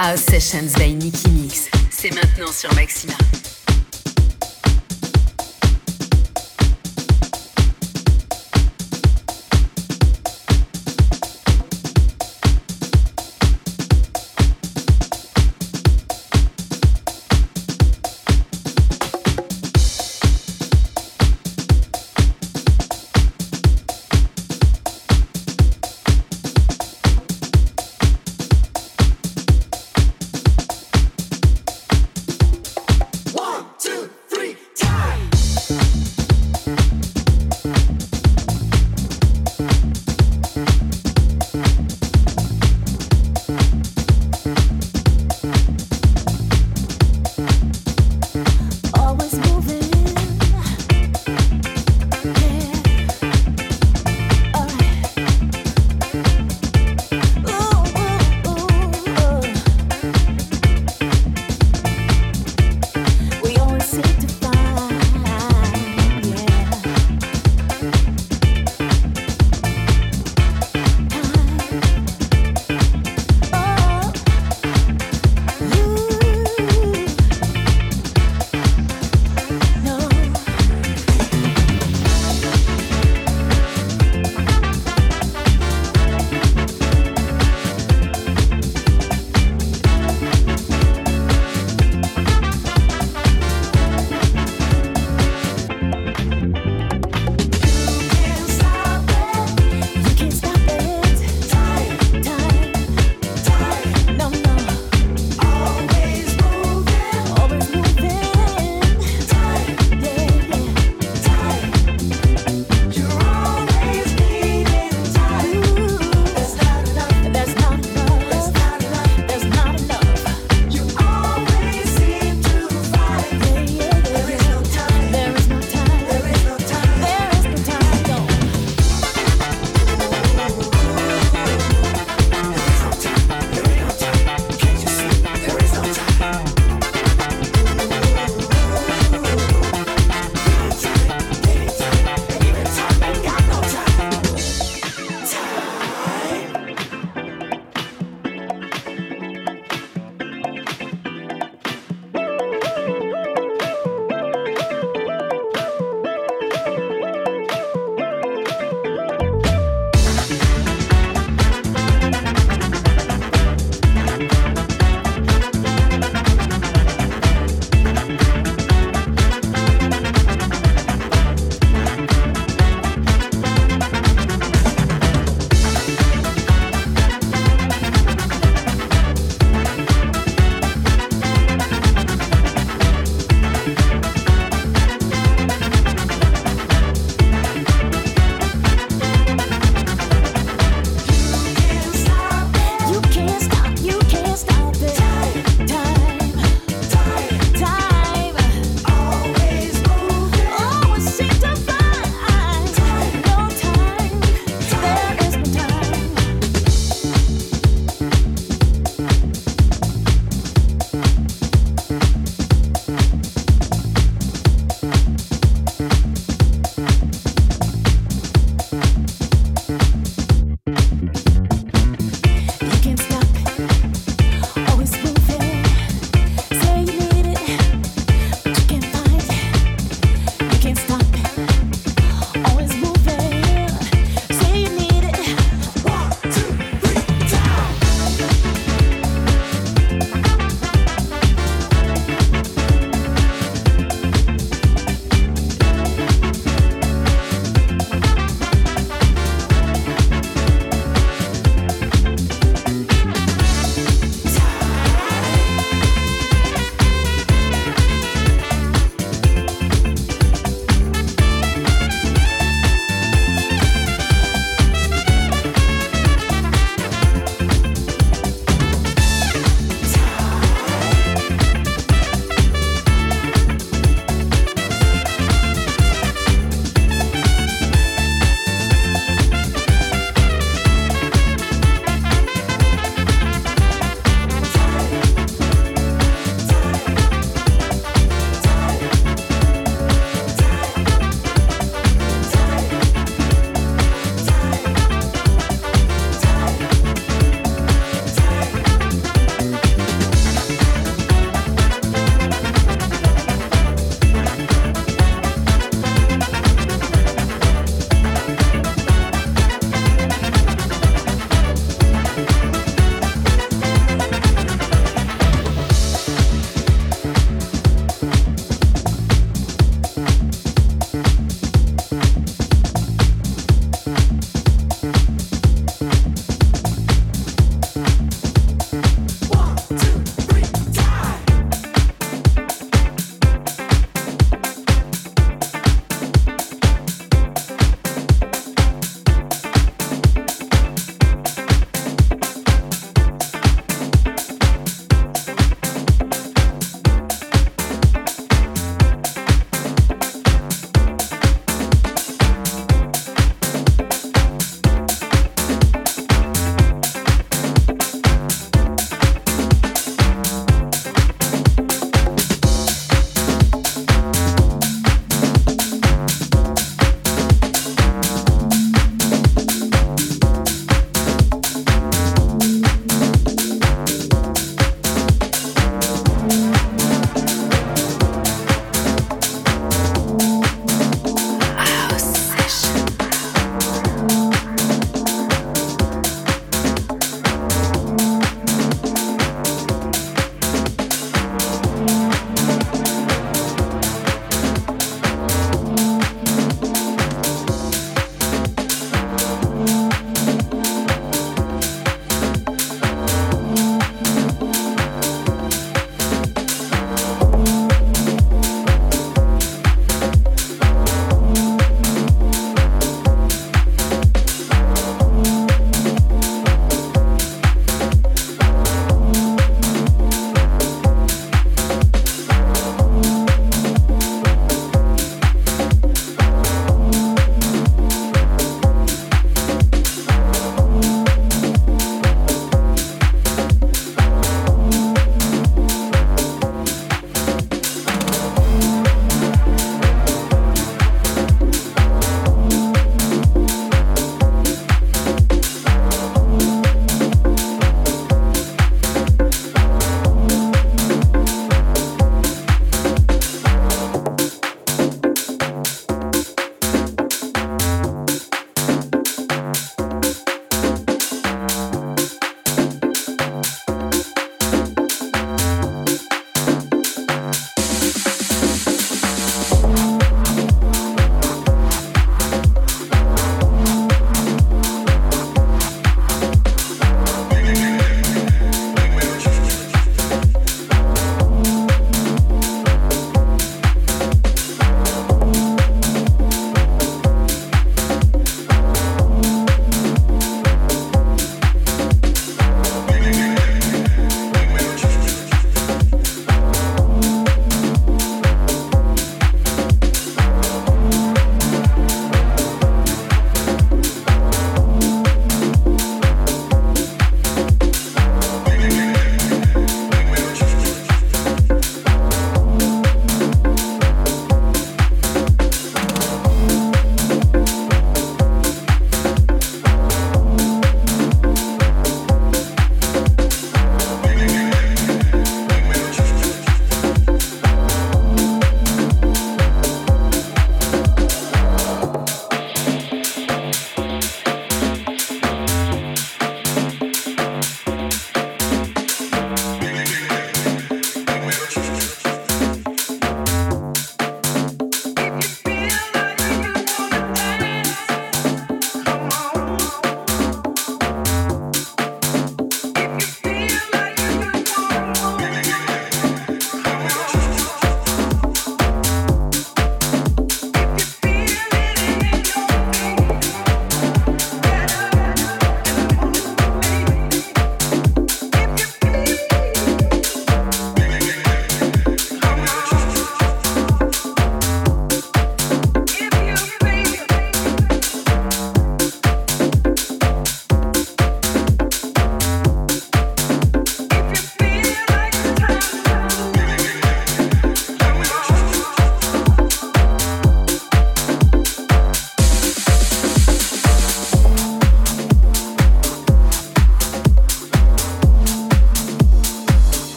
House Sessions by Nicky Mix. C'est maintenant sur Maxima.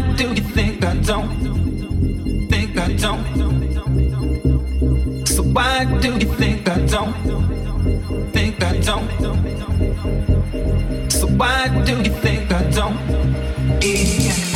Why do you think I don't? Think I don't. So why do you think I don't? Think I don't. So why do you think I don't? Yeah.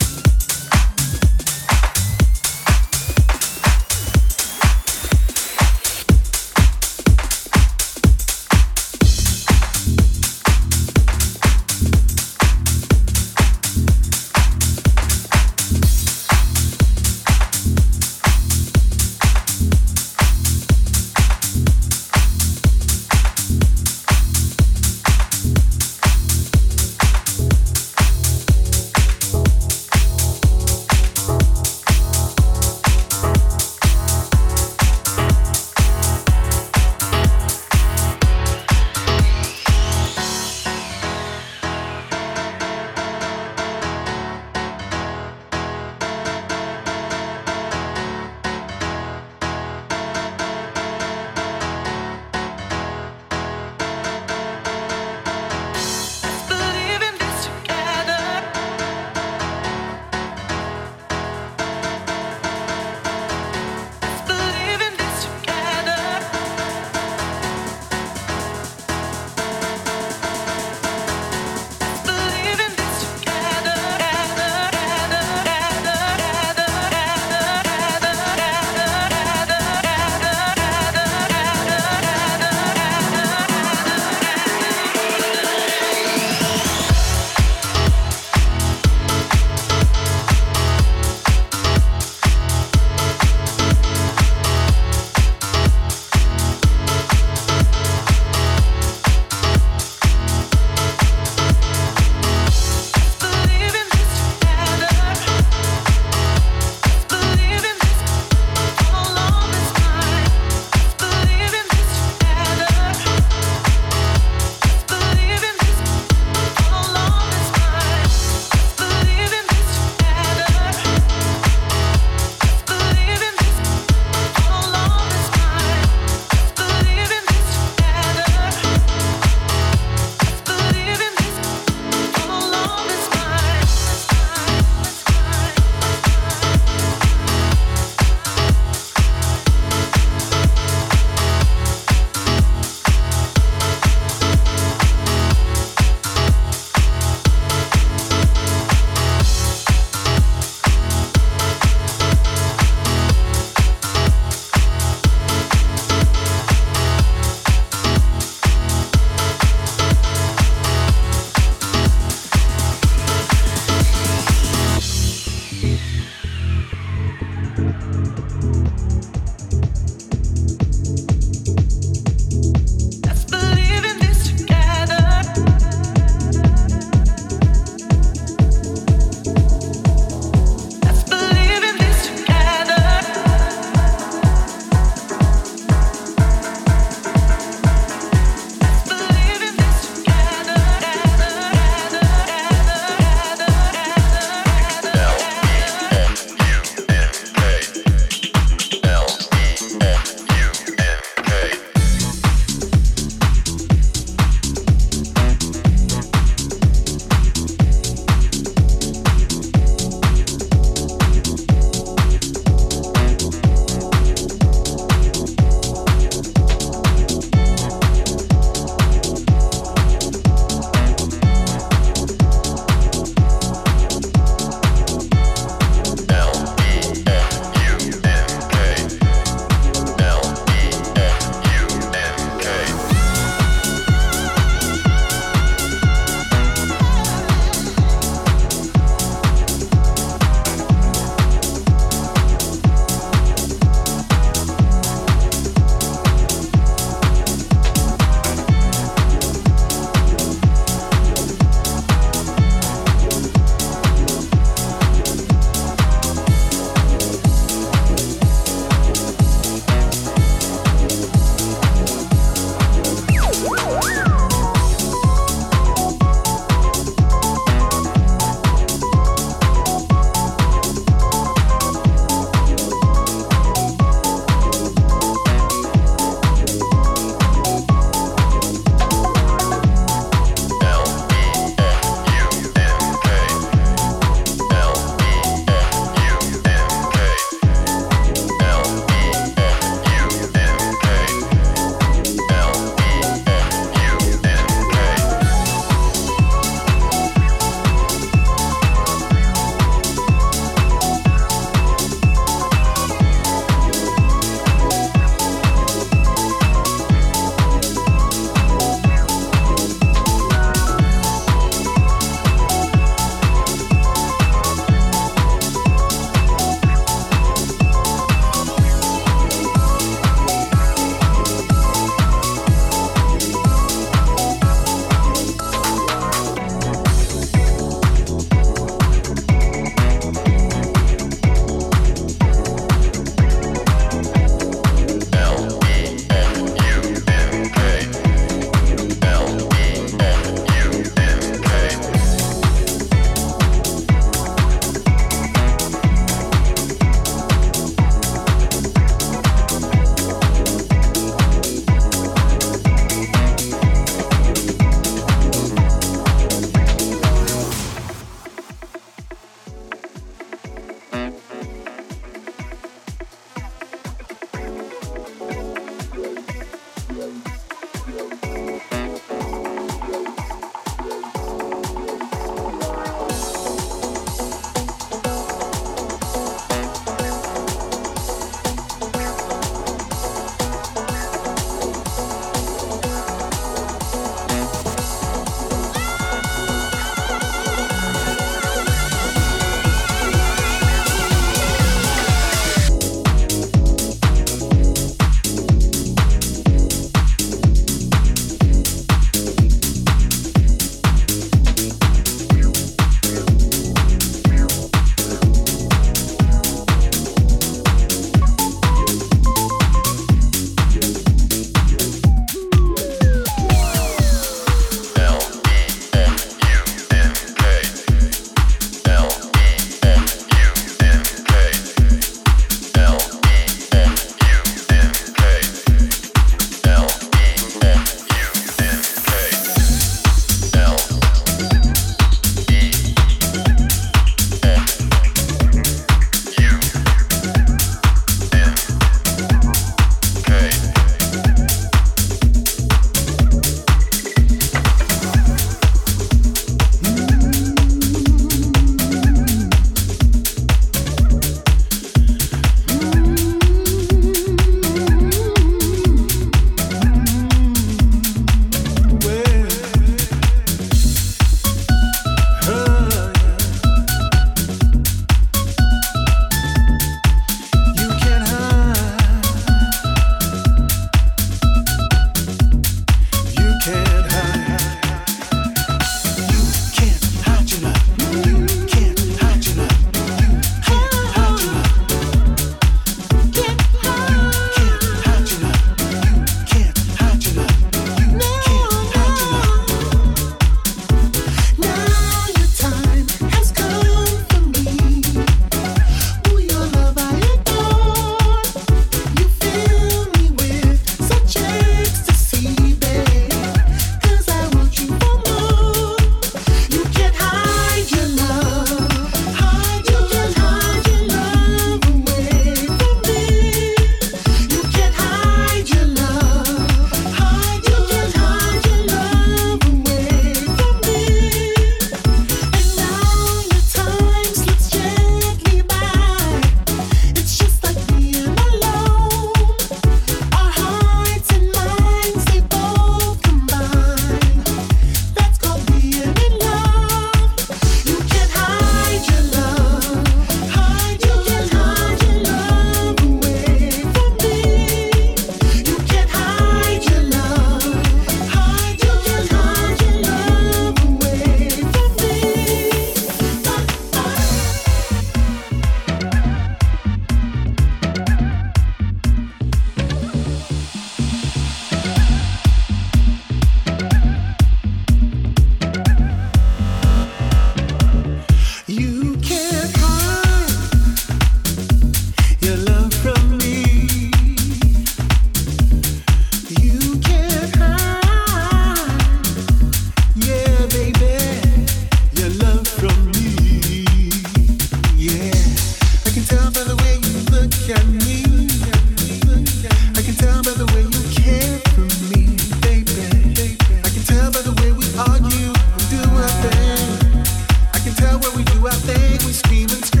demons scream.